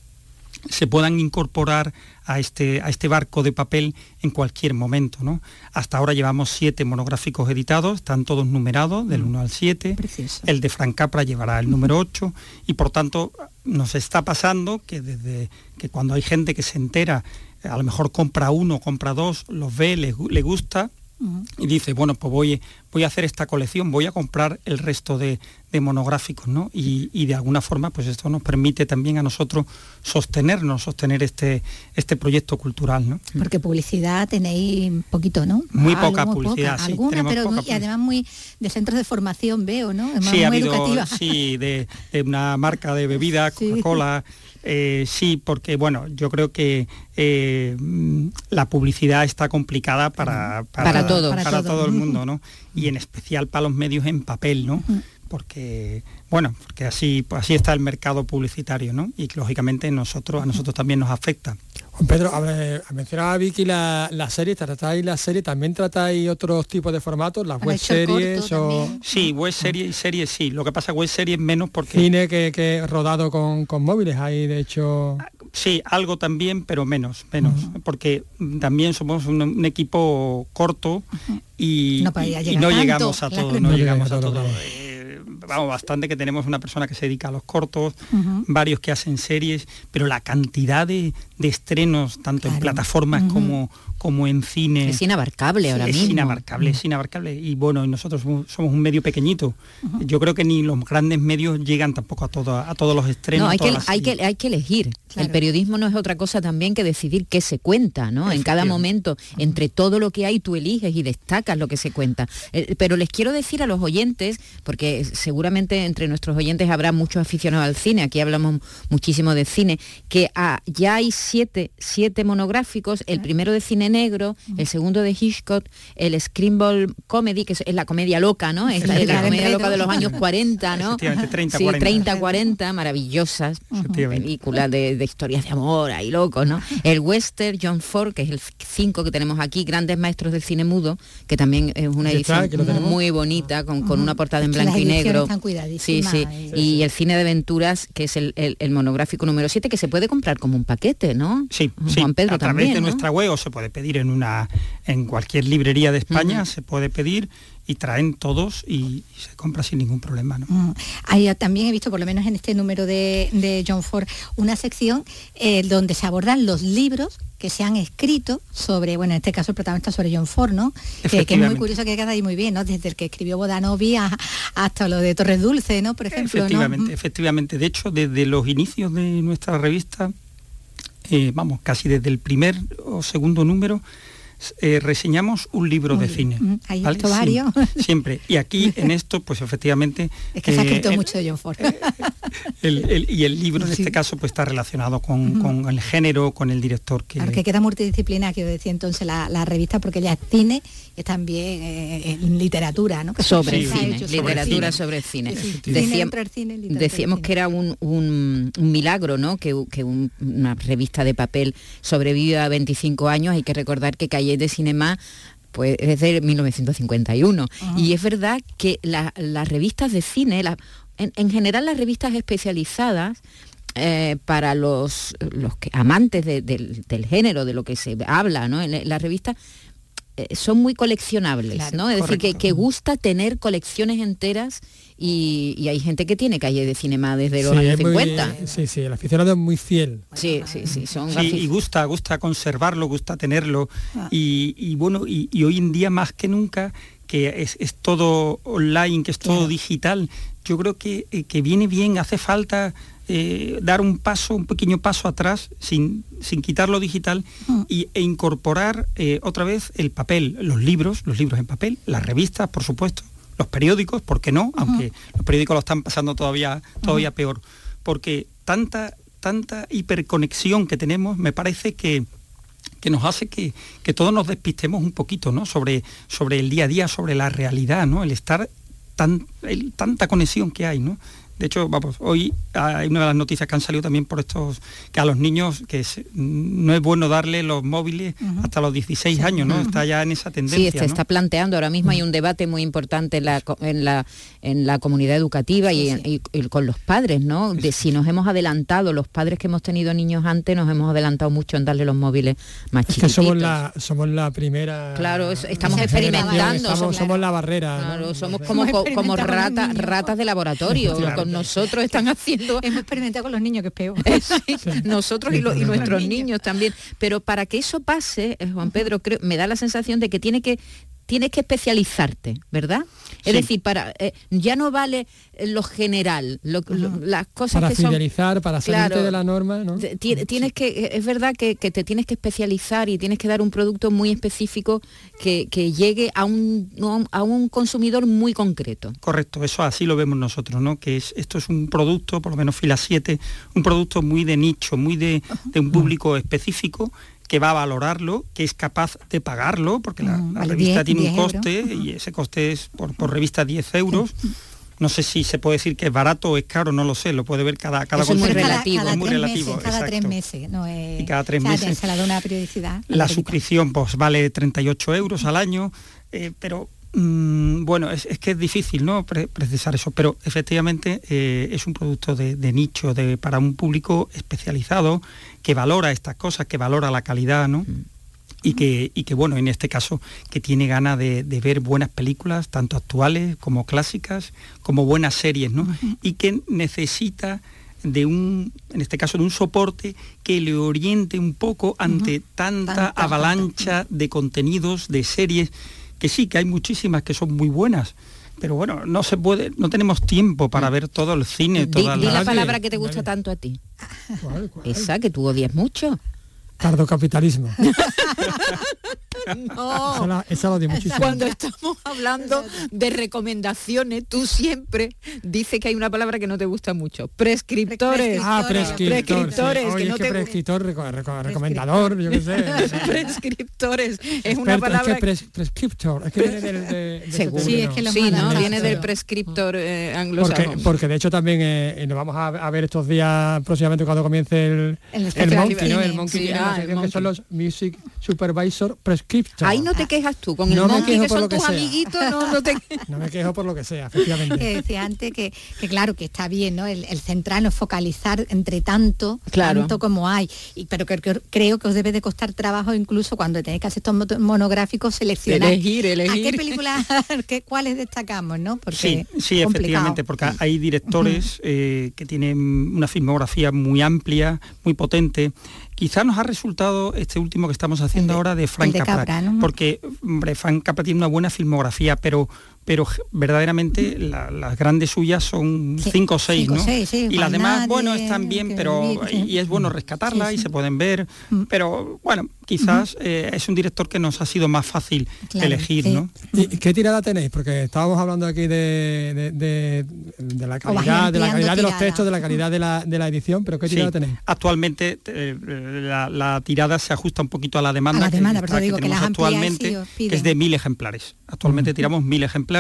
se puedan incorporar a este, a este barco de papel en cualquier momento. ¿no? Hasta ahora llevamos siete monográficos editados, están todos numerados, del 1 al 7. El de Frank Capra llevará el número <laughs> 8 y por tanto nos está pasando que desde que cuando hay gente que se entera, a lo mejor compra uno, compra dos, los ve, le, le gusta, y dice, bueno, pues voy, voy a hacer esta colección, voy a comprar el resto de, de monográficos, ¿no? Y, y de alguna forma, pues esto nos permite también a nosotros sostenernos, sostener este, este proyecto cultural, ¿no? Porque publicidad tenéis poquito, ¿no? Muy poca publicidad, sí, Alguna, pero poca muy- y además muy de centros de formación veo, ¿no? Es más, Sí, ha muy habido, educativa. sí, de, de una marca de bebida, <laughs> Coca-Cola, eh, sí, porque bueno, yo creo que eh, mm, la publicidad está complicada para, Para para, Para todo el mundo, ¿no? Y en especial para los medios en papel, ¿no? Porque, bueno, porque así, pues así está el mercado publicitario, ¿no? Y lógicamente nosotros, a nosotros también nos afecta. Juan Pedro, a ver, mencionaba Vicky la, la serie, tratáis la serie, también tratáis otros tipos de formatos, las web series o Sí, web series y series sí. Lo que pasa web series menos porque cine que, que rodado con, con móviles, hay de hecho... Sí, algo también, pero menos, menos, porque también somos un, un equipo corto y No y- y llegamos a claro. todo, no No llegamos llega a todo. Eh, vamos, bastante que tenemos una persona que se dedica a los cortos, varios que hacen series, pero la cantidad de, de estrenos, tanto en plataformas como, como en cine. Es inabarcable ahora es mismo. inabarcable, es inabarcable. Y bueno, nosotros somos un medio pequeñito. Yo creo que ni los grandes medios llegan tampoco a, todo, a todos los estrenos. No, hay que, hay, que, hay que elegir. El periodismo no es otra cosa también que decidir qué se cuenta, ¿no? En cada momento, entre todo lo que hay, tú eliges y destacas lo que se cuenta. Eh, Pero les quiero decir a los oyentes, porque seguramente entre nuestros oyentes habrá muchos aficionados al cine, aquí hablamos muchísimo de cine, que ah, ya hay siete, siete monográficos, el primero de cine negro, el segundo de Hitchcock, el Screenball Comedy, que es, es la comedia loca, ¿no? Es la, es la Efectivamente. comedia loca de los años <laughs> 40, ¿no? Efectivamente, 30, sí, 40. 30, 40, maravillosas películas de, de historias de amor ahí locos, ¿no? El western, John Ford, que es el 5 que tenemos aquí, Grandes Maestros del Cine Mudo, que también es una edición muy bonita, con, con una portada en las blanco y negro. están Sí, sí. y- Y el cine de aventuras, que es el, el- el monográfico número 7, que se puede comprar como un paquete, ¿no? Sí, Juan sí, Pedro a través también, de ¿no? nuestra web o se puede pedir en una en cualquier librería de España, se puede pedir y traen todos y, y se compra sin ningún problema. ¿no? Mm. Ahí también he visto, por lo menos en este número de, de John Ford, una sección eh, donde se abordan los libros que se han escrito sobre, bueno, en este caso el protagonista sobre John Ford, ¿no? Que, que es muy curioso que queda ahí muy bien, ¿no? Desde el que escribió Bodanovi a- hasta lo de Torres Dulce, ¿no? Por ejemplo, ¿no? Efectivamente, efectivamente. De hecho, desde los inicios de nuestra revista, eh, vamos, casi desde el primer o segundo número, eh, reseñamos un libro de cine. Mm, Hay varios. Siempre, <laughs> siempre. Y aquí en esto, pues efectivamente... Es que se ha eh, escrito el- mucho de John Ford. el- el- y el libro en este caso pues está relacionado con, con el género, con el director que... Claro, que queda multidisciplinar, quiero decir entonces la, la revista, porque ella es cine también eh, en literatura, ¿no? Que sobre ha cine, sobre literatura cine. sobre cine. Sí, sí. Cine decíamos del que era un, un- un milagro, ¿no? Que, que un- una revista de papel sobreviva a 25 años. Hay que recordar que Calle de Cinema pues es de 1951. Y es verdad que la- las revistas de cine, la- en, en general las revistas especializadas, eh, para los, los que, amantes de- del, del género, de lo que se habla, ¿no? En la revista eh, son muy coleccionables, Claro, ¿no? Es decir, que, que gusta tener colecciones enteras y, y hay gente que tiene calle de cinema desde los Sí, años es muy- 50. sí, sí, el aficionado es muy fiel. Sí, sí, sí, son Sí, afic- y gusta, gusta conservarlo, gusta tenerlo. Ah. Y, y bueno, y, y hoy en día más que nunca, que es, es todo online, que es todo digital, yo creo que, eh, que viene bien, hace falta eh, dar un paso, un pequeño paso atrás, sin, sin quitar lo digital, y, e incorporar eh, otra vez el papel, los libros, los libros en papel, las revistas, por supuesto, los periódicos, ¿por qué no? Aunque los periódicos lo están pasando todavía, todavía peor. Porque tanta, tanta hiperconexión que tenemos, me parece que, que nos hace que, que todos nos despistemos un poquito, ¿no? Sobre, sobre el día a día, sobre la realidad, ¿no? El estar tan, el- tanta conexión que hay, ¿no? De hecho, vamos, hoy hay una de las noticias que han salido también por estos, que a los niños, que es- no es bueno darle los móviles hasta los 16 años, ¿no? Está ya en esa tendencia. Sí, se ¿no? está planteando. Ahora mismo hay un debate muy importante en la, en la, en la comunidad educativa y, en- y- y con los padres, ¿no? De si nos hemos adelantado, los padres que hemos tenido niños antes, nos hemos adelantado mucho en darle los móviles más Es que chiquititos. somos la, somos la primera. Claro, es- estamos experimentando, Estamos, somos- somos la barrera. somos como, co- como experimentado con los rata- niños. ratas de laboratorio. <laughs> Claro. Nosotros están haciendo <laughs> Hemos experimentado con los niños, que es peor. <laughs> Sí, nosotros y, lo- y nuestros niños también. Pero para que eso pase, eh, Juan Pedro, creo, me da la sensación de que tiene que tienes que especializarte, ¿verdad? Es Sí. decir, para eh, ya no vale eh, lo general, lo- lo- las cosas Para que son fidelizar, para salirte Claro. de la norma, ¿no? Tienes que, eh, es verdad que, que te tienes que especializar y tienes que dar un producto muy específico que, que llegue a un, a un consumidor muy concreto. Correcto, eso así lo vemos nosotros, ¿no? Que es, esto es un producto, por lo menos Fila 7, un producto muy de nicho, muy de, de un público específico que va a valorarlo, que es capaz de pagarlo, porque la, Mm, la vale, revista 10 tiene un 10 euros. coste y ese coste es por, por revista 10 euros. No sé si se puede decir que es barato o es caro, no lo sé, lo puede ver cada, cada Eso es muy relativo. Cada, Es muy tres relativo, meses, cada tres meses. No es, Y cada tres o sea, meses. Se la da una periodicidad. La suscripción pues vale 38 euros al año, eh, pero Mm, bueno, es, que es difícil ¿no? precisar eso, pero efectivamente eh, es un producto de, nicho, de, para un público especializado que valora estas cosas, que valora la calidad, ¿no? Mm. Y que, y que, bueno, en este caso, que tiene ganas de, ver buenas películas, tanto actuales como clásicas, como buenas series, ¿no? Y que necesita de un, en este caso, de un soporte que le oriente un poco ante tanta avalancha de contenidos, de series que sí, que hay muchísimas que son muy buenas, pero bueno, no se puede, no tenemos tiempo para ver todo el cine, toda la... palabra que te gusta tanto a ti. Esa que tú odias mucho. Tardocapitalismo. <laughs> <laughs> No. Cuando estamos hablando de recomendaciones, tú siempre dices que hay una palabra que no te gusta mucho. Prescriptores. Ah, prescriptores. que no te... prescriptor, recomendador, yo qué sé. <laughs> prescriptores. Es una palabra... Es que prescriptor, es que viene del... De, <laughs> sí, es que sí, ¿no? Viene del prescriptor eh, anglosajón. Porque, porque, de hecho también eh, nos vamos a, ver estos días próximamente cuando comience el, el, Monkey, ¿no? El Monkey, ah, que son los Music Supervisor Prescriptor Ahí no te quejas tú, con el no que son tus amiguitos, <laughs> no, me quejo por lo que sea, efectivamente. Que decía antes que, claro, que está bien, ¿no? El, central no focalizar entre tanto, tanto como hay. Y, pero que, creo que os debe de costar trabajo incluso cuando tenéis que hacer estos monográficos seleccionar. Elegir, elegir. ¿A qué películas, <laughs> cuáles destacamos, no? Porque sí, sí efectivamente, porque hay directores eh, que tienen una filmografía muy amplia, muy potente Quizá nos ha resultado este último que estamos haciendo ahora de Frank Capra, porque hombre, Frank Capra tiene una buena filmografía, pero pero verdaderamente las grandes suyas son cinco o seis, ¿no? y las demás, bueno, están bien, pero y es bueno rescatarlas y se pueden ver, mm. pero bueno, quizás eh, es un director que nos ha sido más fácil elegir, ¿no? ¿Y qué tirada tenéis? Porque estábamos hablando aquí de, de, la calidad, de la calidad de los textos, de la calidad de la, de la edición, pero ¿qué tirada tenéis? Actualmente eh, la, tirada se ajusta un poquito a la demanda, que, tenemos actualmente, que es de mil ejemplares. Actualmente tiramos mil ejemplares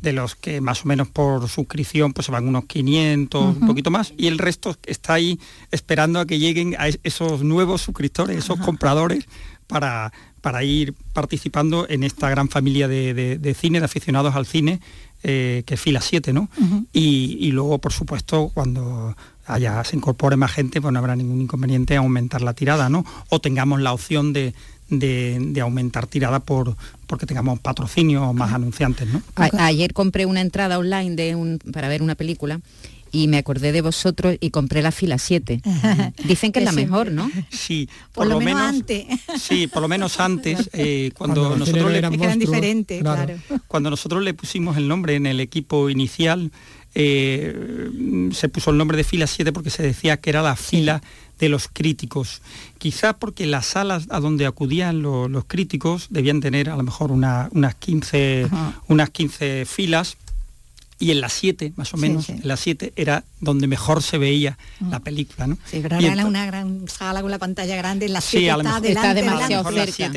de los que más o menos por suscripción pues se van unos 500, un poquito más, y el resto está ahí esperando a que lleguen a esos nuevos suscriptores, esos compradores, para, para ir participando en esta gran familia de, cine, de aficionados al cine, eh, que es fila 7, ¿no? y, luego, por supuesto, cuando haya, se incorpore más gente, pues no habrá ningún inconveniente en aumentar la tirada, ¿no? O tengamos la opción de, de, aumentar tirada por porque tengamos patrocinio o más anunciantes. ¿no? ayer compré una entrada online de un, para ver una película y me acordé de vosotros y compré la fila 7. <laughs> Dicen que es la mejor, ¿no? Sí, por, lo, menos, antes. <laughs> Sí, por lo menos antes, eh, cuando, nosotros le, cuando nosotros le pusimos el nombre en el equipo inicial, eh, se puso el nombre de fila 7 porque se decía que era la fila de los críticos. Quizá porque las salas a donde acudían los críticos debían tener a lo mejor unas, 15, unas 15 filas y en las 7, más o menos, en las 7 era donde mejor se veía mm. la película, ¿no? Sí, pero era una gran sala con la pantalla grande, en las 7 está, demasiado cerca.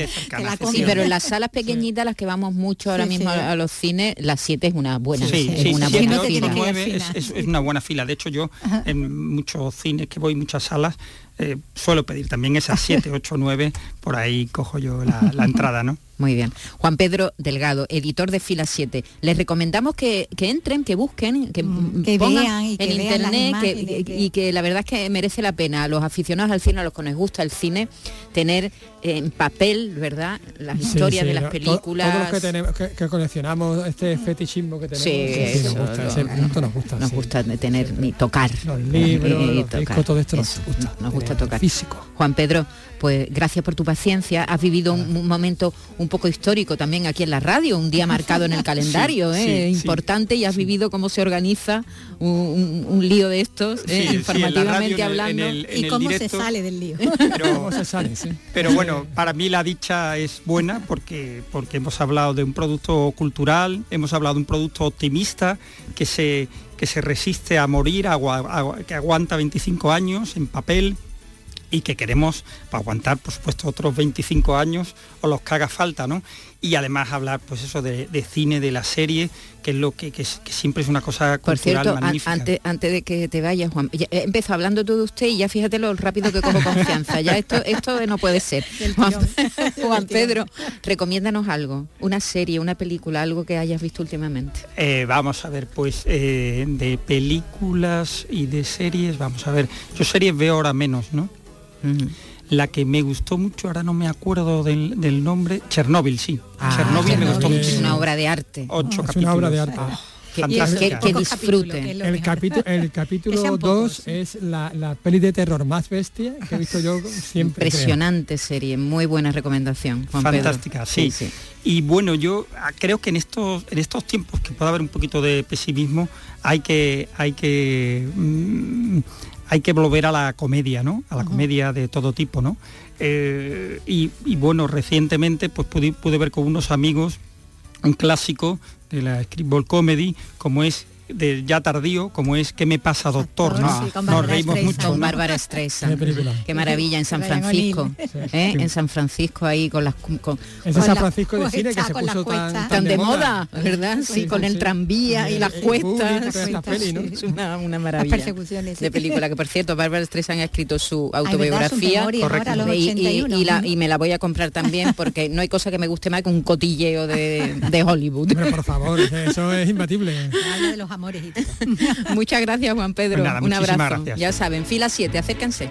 sí, pero en las salas pequeñitas, las que vamos mucho ahora mismo a, los cines, las 7 es una buena, es una buena fila. Es, es, una buena fila. De hecho, yo en muchos cines que voy, muchas salas, eh, suelo pedir también esas 7, 8, 9, por ahí cojo yo la, entrada, ¿no? <laughs> Muy bien. Juan Pedro Delgado, editor de Fila 7. Les recomendamos que, entren, que busquen, que, mm, pongan y en internet y que la verdad es que merece la pena a los aficionados al cine, a los que nos gusta el cine, tener en papel, ¿verdad? Las historias de las películas. Todos los que, tenemos, que, coleccionamos este fetichismo que tenemos. Sí, nos gusta, ese nos gusta. Nos gusta tener ni tocar. Los libros, todo esto nos gusta. Nos gusta tocar. Físico. Juan Pedro, pues gracias por tu paciencia. Has vivido un, momento un poco histórico también aquí en la radio, un día marcado en el <laughs> calendario, ¿eh? importante, y has vivido cómo se organiza un, lío de estos, ¿eh? informativamente hablando. y cómo se sale del lío. Pero, <laughs> se sale, pero bueno, para mí la dicha es buena porque, porque hemos hablado de un producto cultural, hemos hablado de un producto optimista que se, que se resiste a morir, que aguanta 25 años en papel y que queremos para aguantar, por supuesto, otros 25 años o los que haga falta, ¿no? Y además hablar, pues eso, de, cine, de la serie, que es lo que, siempre es una cosa por cultural cierto, magnífica. Antes, antes de que te vayas, Juan, empezó hablando tú de usted y ya fíjate lo rápido que cojo confianza. Ya esto, esto no puede ser. <laughs> Juan, <laughs> Pedro, recomiéndanos algo, una serie, una película, algo que hayas visto últimamente. Eh, vamos a ver, pues eh, de películas y de series, vamos a ver. Yo series veo ahora menos, ¿no? La que me gustó mucho, ahora no me acuerdo del, nombre, Chernóbil, sí. Ah, Chernóbil me gustó mucho. Es una obra de arte. Ocho es una obra de arte. Ah, que, disfrute. El capítulo, el capítulo 2 es la, la, peli de terror más bestia que he visto yo siempre. Impresionante serie, muy buena recomendación. Fantástica, Sí. sí. Y bueno, yo ah, creo que en estos, en estos tiempos que puede haber un poquito de pesimismo, hay que, hay que mm, hay que volver a la comedia, ¿no? A la comedia de todo tipo, ¿no? Eh, y, bueno, recientemente pues pude, pude, ver con unos amigos un clásico de la Scribble Comedy, como es de ya tardío, como es ¿Qué me pasa, doctor? Nos reímos mucho. Con Bárbara Streisand. Qué maravilla en San Francisco. ¿eh? En San Francisco ahí con las... Con, San Francisco de cine que se puso tan, de, moda, ¿verdad? Sí, con el tranvía y las cuestas. Es una, una maravilla de película que por cierto Bárbara Streisand ha escrito su autobiografía y, me la voy a comprar también porque no hay cosa que me guste más que un cotilleo de, de Hollywood. Pero por favor, eso es imbatible. <laughs> <laughs> Muchas gracias, Juan Pedro. Pues Un abrazo. Ya saben, fila 7, acérquense.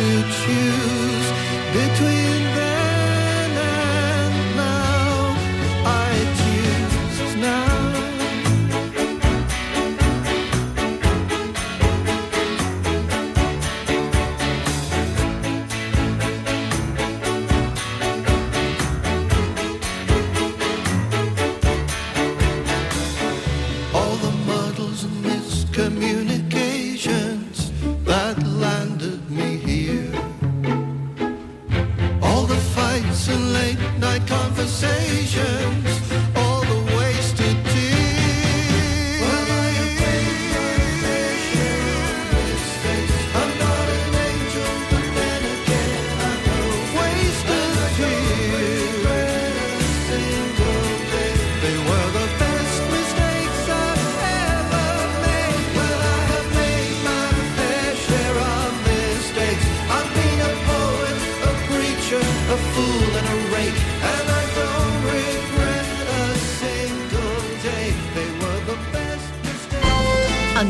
to choose between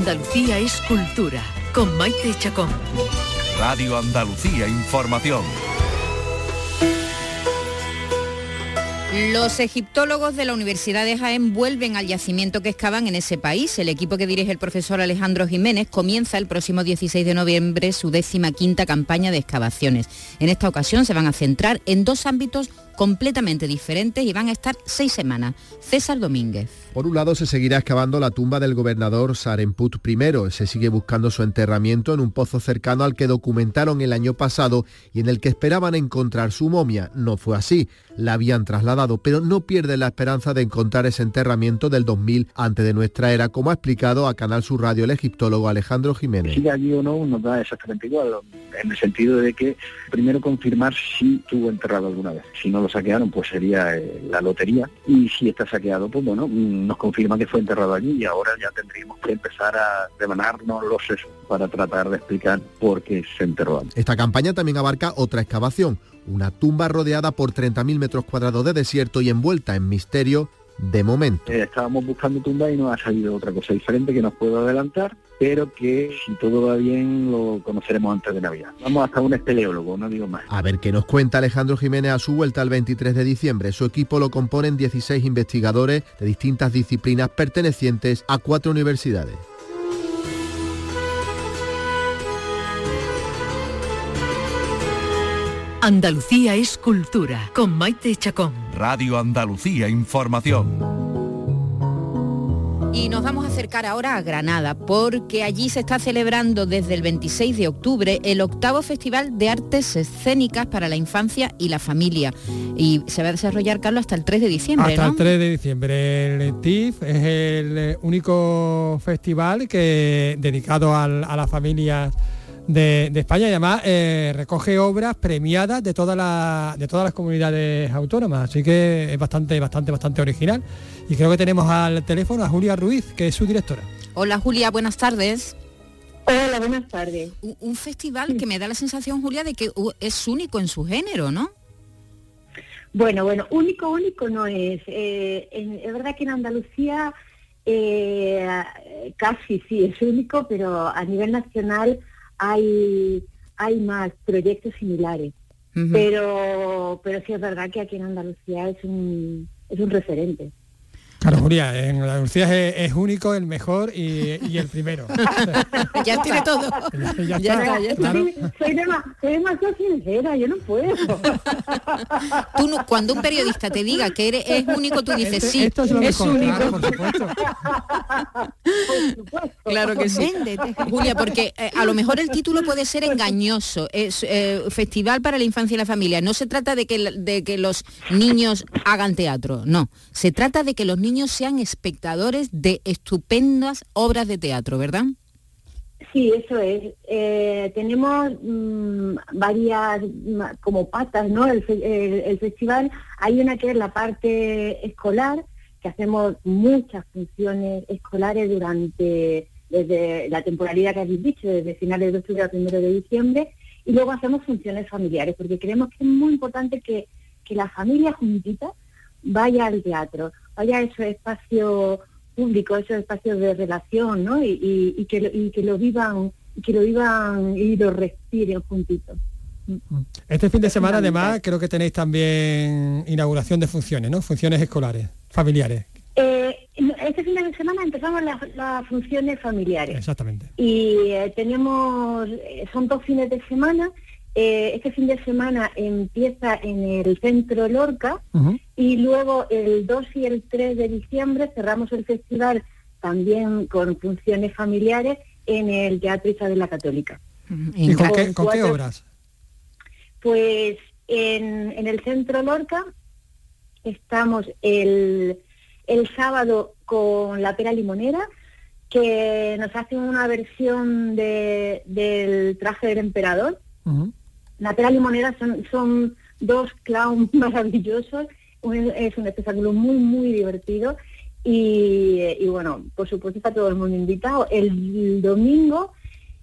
Andalucía es cultura, con Maite Chacón. Radio Andalucía Información. Los egiptólogos de la Universidad de Jaén vuelven al yacimiento que excavan en ese país. El equipo que dirige el profesor Alejandro Jiménez comienza el próximo 16 de noviembre su décima quinta campaña de excavaciones. En esta ocasión se van a centrar en dos ámbitos completamente diferentes y van a estar seis semanas. César Domínguez. Por un lado se seguirá excavando la tumba del gobernador Saremput I. Se sigue buscando su enterramiento en un pozo cercano al que documentaron el año pasado y en el que esperaban encontrar su momia. No fue así. La habían trasladado, pero no pierde la esperanza de encontrar ese enterramiento del 2000 antes de nuestra era, como ha explicado a Canal Sur Radio el egiptólogo Alejandro Jiménez. Si allí o no nos da exactamente igual, en el sentido de que primero confirmar si tuvo enterrado alguna vez. Si no lo saquearon, pues sería eh, la lotería. Y si está saqueado, pues bueno, mm, nos confirma que fue enterrado allí y ahora ya tendríamos que empezar a devanarnos los sesos para tratar de explicar por qué se enterró allí. Esta campaña también abarca otra excavación, una tumba rodeada por 30.000 metros cuadrados de desierto y envuelta en misterio de momento. Eh, estábamos buscando tumba y nos ha salido otra cosa diferente que nos puedo adelantar, pero que si todo va bien lo conoceremos antes de Navidad. Vamos hasta un espeleólogo, no digo más. A ver qué nos cuenta Alejandro Jiménez a su vuelta el 23 de diciembre. Su equipo lo componen 16 investigadores de distintas disciplinas pertenecientes a cuatro universidades. Andalucía es cultura, con Maite Chacón. Radio Andalucía Información. Y nos vamos a acercar ahora a Granada, porque allí se está celebrando desde el 26 de octubre el octavo Festival de Artes Escénicas para la Infancia y la Familia. Y se va a desarrollar, Carlos, hasta el 3 de diciembre. Hasta ¿no? el 3 de diciembre. El TIF es el único festival que dedicado al- a, la familia de, de España y además eh, recoge obras premiadas de, toda la- de todas las comunidades autónomas. Así que es bastante, bastante, bastante original. Y creo que tenemos al teléfono a Julia Ruiz, que es su directora. Hola Julia, buenas tardes. Hola, buenas tardes. Un, un festival que me da la sensación, Julia, de que es único en su género, ¿no? Bueno, bueno, único, único no es. Eh, en- es verdad que en Andalucía eh, casi sí es único, pero a nivel nacional hay, hay más proyectos similares. Pero, pero sí es verdad que aquí en Andalucía es un, es un referente. Claro, Julia, en Andalucía es, es único, el mejor y, y el primero. <laughs> ya tiene todo. <laughs> Ya, Ya está, está, claro. soy, soy dema- soy demasiado sincera, yo no puedo. <laughs> Tú no- cuando un periodista te diga que eres, es único, tú dices Este- sí, esto es lo mejor, único. claro, por supuesto. Claro que sí. Julia, porque eh, a lo mejor el título puede ser engañoso. Es eh, Festival para la Infancia y la Familia. No se trata de que, de que los niños hagan teatro, no. Se trata de que los niños sean espectadores de estupendas obras de teatro, ¿verdad? Sí, eso es. Eh, tenemos mm, varias mm, como patas, ¿no? El, el- el festival, hay una que es la parte escolar, que hacemos muchas funciones escolares durante desde la temporalidad que habéis dicho, desde finales de octubre a primero de diciembre, y luego hacemos funciones familiares, porque creemos que es muy importante que, que la familia juntita vaya al teatro, vaya a esos espacios públicos, esos espacios de relación, ¿no? Y, y- y que, lo- y que lo vivan, que lo vivan y lo respiren juntitos. Este fin de semana, además, creo que tenéis también inauguración de funciones, ¿no? Funciones escolares, familiares. Eh, este fin de semana empezamos las, las funciones familiares. Exactamente. y eh, tenemos, eh, son dos fines de semana. Eh, este fin de semana empieza en el centro Lorca y luego el 2 y el 3 de diciembre cerramos el festival también con funciones familiares en el Teatro Isabel la Católica. ¿Y con qué, con qué cuatro- obras? Pues en, en el centro Lorca estamos el, el sábado con la pera limonera, que nos hace una versión de- del traje del emperador. La pera limonera son, son dos clowns <laughs> maravillosos, un- es un espectáculo muy, muy divertido. Y, y bueno, por supuesto está todo el mundo invitado. El domingo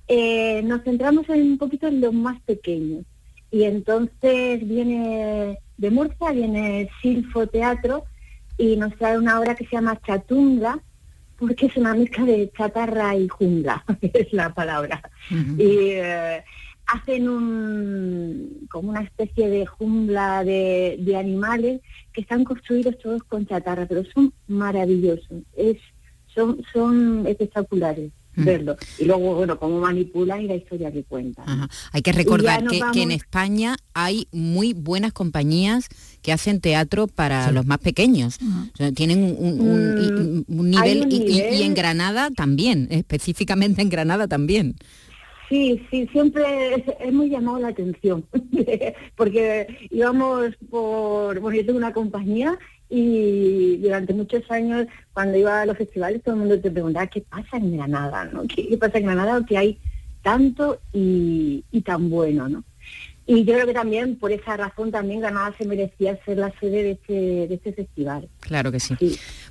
eh, nos centramos en un poquito en los más pequeños. Y entonces viene de Murcia, viene Silfo Teatro y nos trae una obra que se llama Chatunga, porque es una mezcla de chatarra y jungla, <laughs> es la palabra. Y eh, hacen un, como una especie de jungla de, de animales que están construidos todos con chatarra, pero son maravillosos, es, son, son espectaculares verlo. Y luego, bueno, cómo manipulan y la historia que cuentan. Hay que recordar que, que, en España hay muy buenas compañías que hacen teatro para los más pequeños. o sea, tienen un, un, un, nivel, un y- y- nivel. Y, en Granada también, específicamente en Granada también. Sí, sí, siempre muy llamado la atención, <laughs> porque íbamos por, bueno, yo tengo una compañía y durante muchos años cuando iba a los festivales todo el mundo te preguntaba qué pasa en Granada, ¿no? ¿Qué, qué pasa en Granada? Que hay tanto y, y tan bueno, ¿no? Y yo creo que también por esa razón también Granada se merecía ser la sede de este, de este festival. Claro que sí.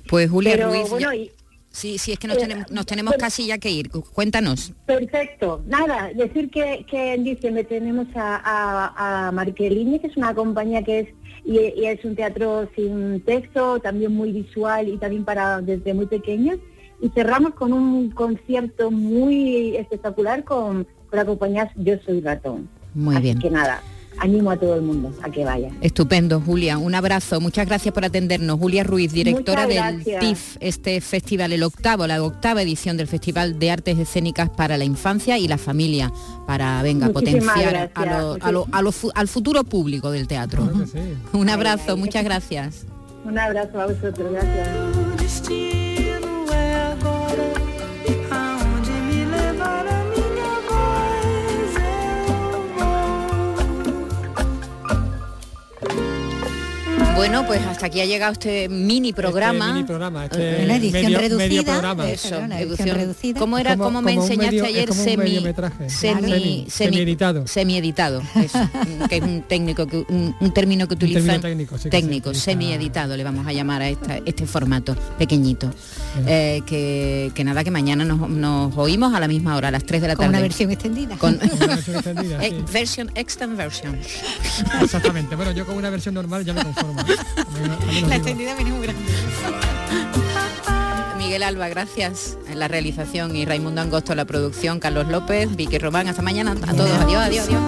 Pues Julia Pero, Ruiz, bueno, ya- y- sí, sí, es que nos eh, tenemos, nos tenemos pero- casi ya que ir. Cuéntanos. Perfecto. Nada, decir que, que en diciembre tenemos a, a, a Marquelini, que es una compañía que es y, y es un teatro sin texto, también muy visual y también para desde muy pequeños. Y cerramos con un concierto muy espectacular con, con la compañía Yo Soy Ratón. Muy Así bien. que nada, animo a todo el mundo a que vaya. Estupendo, Julia. Un abrazo. Muchas gracias por atendernos. Julia Ruiz, directora Muchas del gracias. TIF, este festival, el octavo, la octava edición del Festival de Artes Escénicas para la Infancia y la Familia, para, venga, Muchísimas potenciar a gracias. lo- a lo- a lo fu- al futuro público del teatro. <laughs> Un abrazo, muchas gracias. Un abrazo a vosotros, gracias. Bueno, pues hasta aquí ha llegado este mini programa. Este mini programa, este Una edición medio- reducida. medio programa. Eso, Claro, una edición edición reducida. ¿Cómo era? Como- ¿Cómo me como un enseñaste medio- es ayer? como un semi, semi, Semi- semi- semieditado. Semieditado, eso, mm, que es un técnico que, un, un término que término utilizan técnico, sí, que técnico, semieditado le vamos a llamar a esta- este formato pequeñito. Eh, que, que nada, que mañana nos, nos oímos a la misma hora, a las 3 de la Con tarde. una versión extendida. <laughs> Con extendida, Eh, sí. version, extend version. Exactamente. Bueno, yo con una versión normal ya me conformo. La extendida viene muy grande. Miguel Alba, gracias la realización y Raimundo Angosto la producción, Carlos López, Vicky Román, hasta mañana a todos, adiós, adiós, adiós.